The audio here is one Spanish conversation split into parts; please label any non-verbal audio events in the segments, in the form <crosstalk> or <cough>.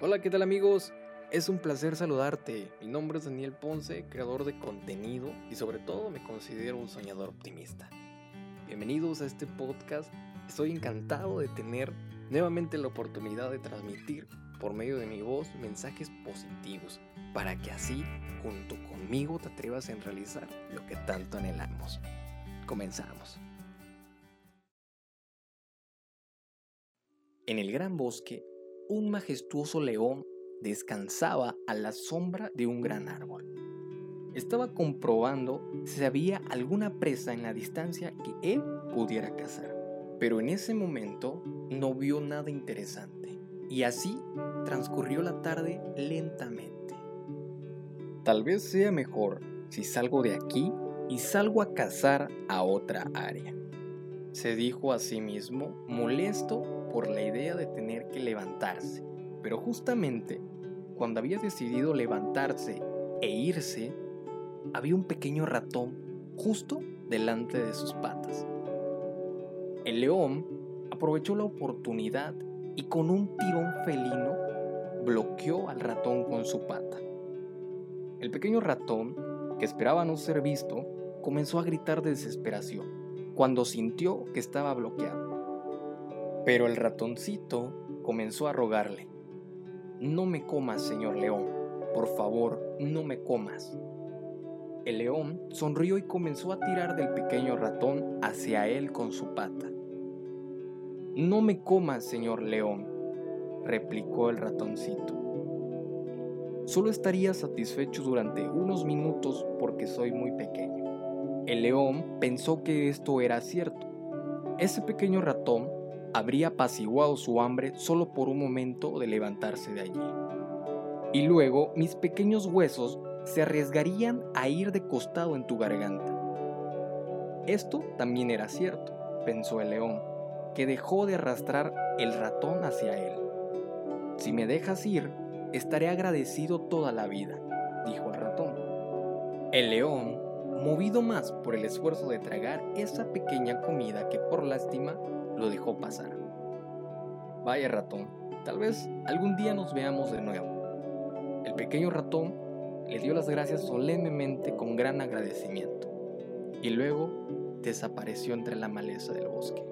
Hola, ¿qué tal amigos? Es un placer saludarte. Mi nombre es Daniel Ponce, creador de contenido y sobre todo me considero un soñador optimista. Bienvenidos a este podcast. Estoy encantado de tener nuevamente la oportunidad de transmitir por medio de mi voz mensajes positivos para que así, junto conmigo, te atrevas a realizar lo que tanto anhelamos. Comenzamos. En el gran bosque, un majestuoso león descansaba a la sombra de un gran árbol. Estaba comprobando si había alguna presa en la distancia que él pudiera cazar. Pero en ese momento no vio nada interesante. Y así transcurrió la tarde lentamente. Tal vez sea mejor si salgo de aquí y salgo a cazar a otra área. Se dijo a sí mismo, molesto por la idea de tener que levantarse. Pero justamente cuando había decidido levantarse e irse, había un pequeño ratón justo delante de sus patas. El león aprovechó la oportunidad y con un tirón felino bloqueó al ratón con su pata. El pequeño ratón, que esperaba no ser visto, comenzó a gritar de desesperación cuando sintió que estaba bloqueado. Pero el ratoncito comenzó a rogarle, no me comas, señor león, por favor, no me comas. El león sonrió y comenzó a tirar del pequeño ratón hacia él con su pata. No me comas, señor león, replicó el ratoncito. Solo estaría satisfecho durante unos minutos porque soy muy pequeño. El león pensó que esto era cierto. Ese pequeño ratón habría apaciguado su hambre solo por un momento de levantarse de allí. Y luego mis pequeños huesos se arriesgarían a ir de costado en tu garganta. Esto también era cierto, pensó el león, que dejó de arrastrar el ratón hacia él. Si me dejas ir, estaré agradecido toda la vida, dijo el ratón. El león, movido más por el esfuerzo de tragar esa pequeña comida que por lástima lo dejó pasar. Vaya ratón, tal vez algún día nos veamos de nuevo. El pequeño ratón le dio las gracias solemnemente con gran agradecimiento y luego desapareció entre la maleza del bosque.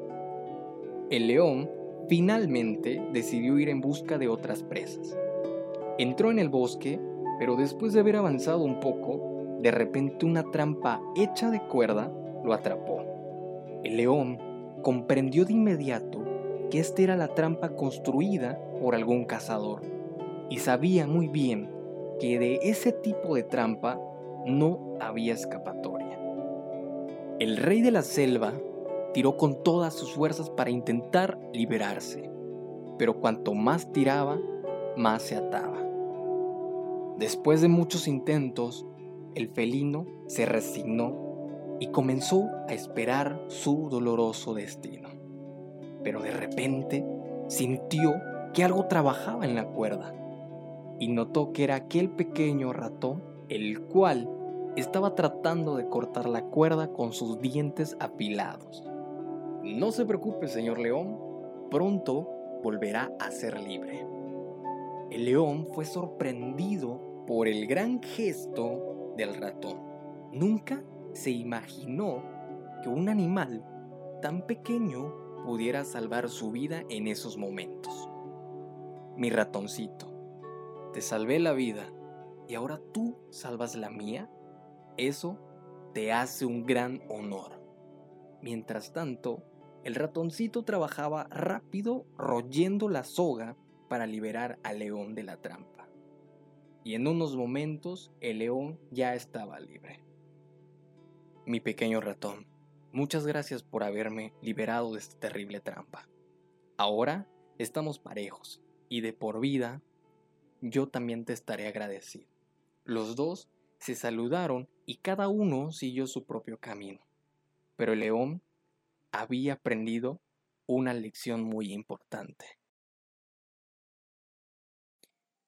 El león finalmente decidió ir en busca de otras presas. Entró en el bosque, pero después de haber avanzado un poco, de repente una trampa hecha de cuerda lo atrapó. El león comprendió de inmediato que esta era la trampa construida por algún cazador y sabía muy bien que de ese tipo de trampa no había escapatoria. El rey de la selva tiró con todas sus fuerzas para intentar liberarse, pero cuanto más tiraba, más se ataba. Después de muchos intentos, el felino se resignó y comenzó a esperar su doloroso destino. Pero de repente sintió que algo trabajaba en la cuerda y notó que era aquel pequeño ratón el cual estaba tratando de cortar la cuerda con sus dientes apilados. No se preocupe, señor león, pronto volverá a ser libre. El león fue sorprendido por el gran gesto del ratón. Nunca se imaginó que un animal tan pequeño pudiera salvar su vida en esos momentos. Mi ratoncito, te salvé la vida y ahora tú salvas la mía. Eso te hace un gran honor. Mientras tanto, el ratoncito trabajaba rápido royendo la soga para liberar al león de la trampa. Y en unos momentos el león ya estaba libre. Mi pequeño ratón, muchas gracias por haberme liberado de esta terrible trampa. Ahora estamos parejos y de por vida yo también te estaré agradecido. Los dos se saludaron y cada uno siguió su propio camino. Pero el león había aprendido una lección muy importante.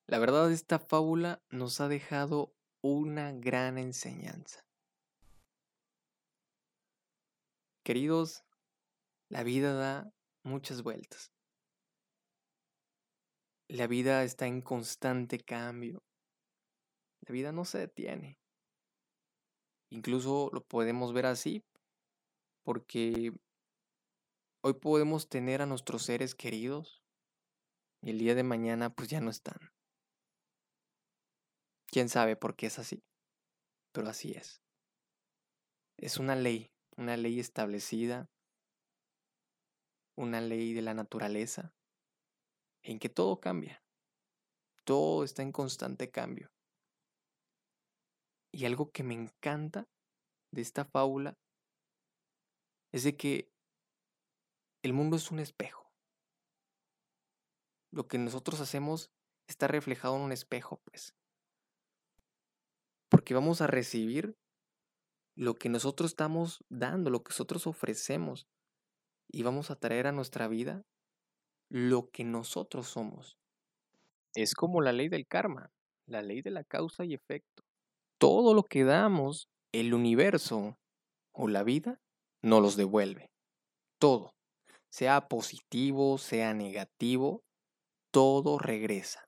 La verdad esta fábula nos ha dejado una gran enseñanza. Queridos, la vida da muchas vueltas. la vida está en constante cambio. La vida no se detiene. Incluso lo podemos ver así porque hoy podemos tener a nuestros seres queridos y el día de mañana pues ya no están. ¿Quién sabe por qué es así? Pero así es. Es una ley, una ley establecida, una ley de la naturaleza, en que todo cambia. Todo está en constante cambio. Y algo que me encanta de esta fábula es de que el mundo es un espejo. Lo que nosotros hacemos está reflejado en un espejo, pues. Porque vamos a recibir lo que nosotros estamos dando, lo que nosotros ofrecemos. Y vamos a traer a nuestra vida lo que nosotros somos. Es como la ley del karma, la ley de la causa y efecto todo lo que damos, el universo o la vida nos los devuelve. Todo. Sea positivo, sea negativo, todo regresa.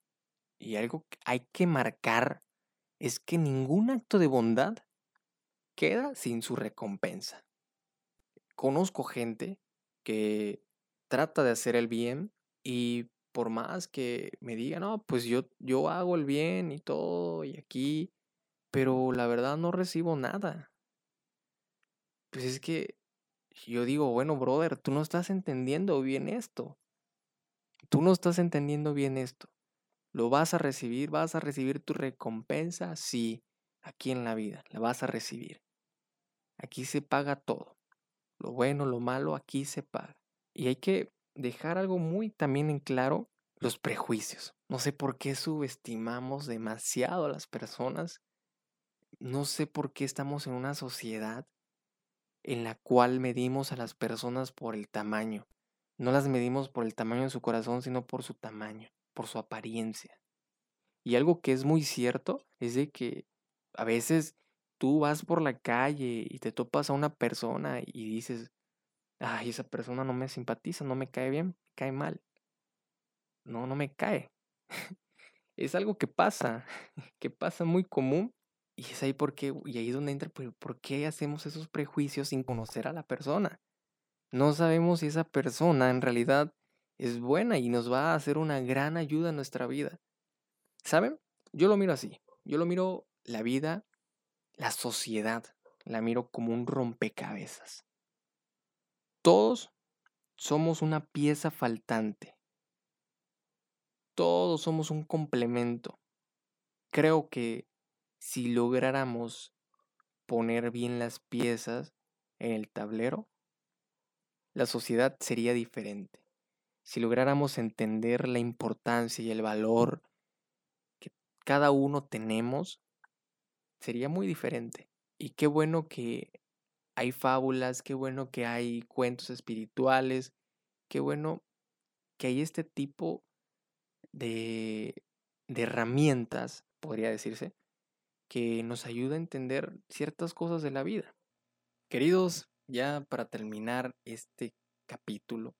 Y algo que hay que marcar es que ningún acto de bondad queda sin su recompensa. Conozco gente que trata de hacer el bien y por más que me diga, no, pues yo, yo hago el bien y todo, y aquí pero la verdad no recibo nada. Pues es que yo digo, bueno, brother, tú no estás entendiendo bien esto. Tú no estás entendiendo bien esto. ¿Lo vas a recibir? ¿Vas a recibir tu recompensa? Sí, aquí en la vida, la vas a recibir. Aquí se paga todo. Lo bueno, lo malo, aquí se paga. Y hay que dejar algo muy también en claro, los prejuicios. No sé por qué subestimamos demasiado a las personas no sé por qué estamos en una sociedad en la cual medimos a las personas por el tamaño. No las medimos por el tamaño de su corazón, sino por su tamaño, por su apariencia. Y algo que es muy cierto es de que a veces tú vas por la calle y te topas a una persona y dices, ay, esa persona no me simpatiza, no me cae bien, cae mal. No, no me cae. <laughs> es algo que pasa, <laughs> que pasa muy común y es ahí porque, y ahí es donde entra, pues, ¿por qué hacemos esos prejuicios sin conocer a la persona? No sabemos si esa persona en realidad es buena y nos va a hacer una gran ayuda en nuestra vida. ¿Saben? Yo lo miro así. Yo lo miro la vida, la sociedad, la miro como un rompecabezas. Todos somos una pieza faltante. Todos somos un complemento. Creo que si lográramos poner bien las piezas en el tablero, la sociedad sería diferente. Si lográramos entender la importancia y el valor que cada uno tenemos, sería muy diferente. Y qué bueno que hay fábulas, qué bueno que hay cuentos espirituales, qué bueno que hay este tipo de, de herramientas, podría decirse, que nos ayuda a entender ciertas cosas de la vida. Queridos, ya para terminar este capítulo,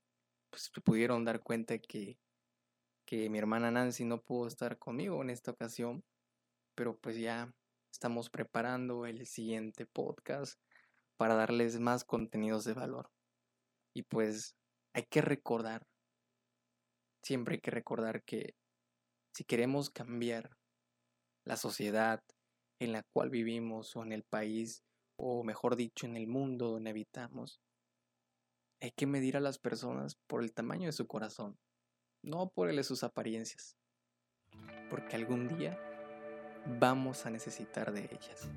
pues pudieron dar cuenta que, que mi hermana Nancy no pudo estar conmigo en esta ocasión, pero pues ya estamos preparando el siguiente podcast para darles más contenidos de valor. Y pues hay que recordar, siempre hay que recordar que si queremos cambiar la sociedad, en la cual vivimos o en el país o mejor dicho en el mundo donde habitamos. Hay que medir a las personas por el tamaño de su corazón, no por el de sus apariencias, porque algún día vamos a necesitar de ellas.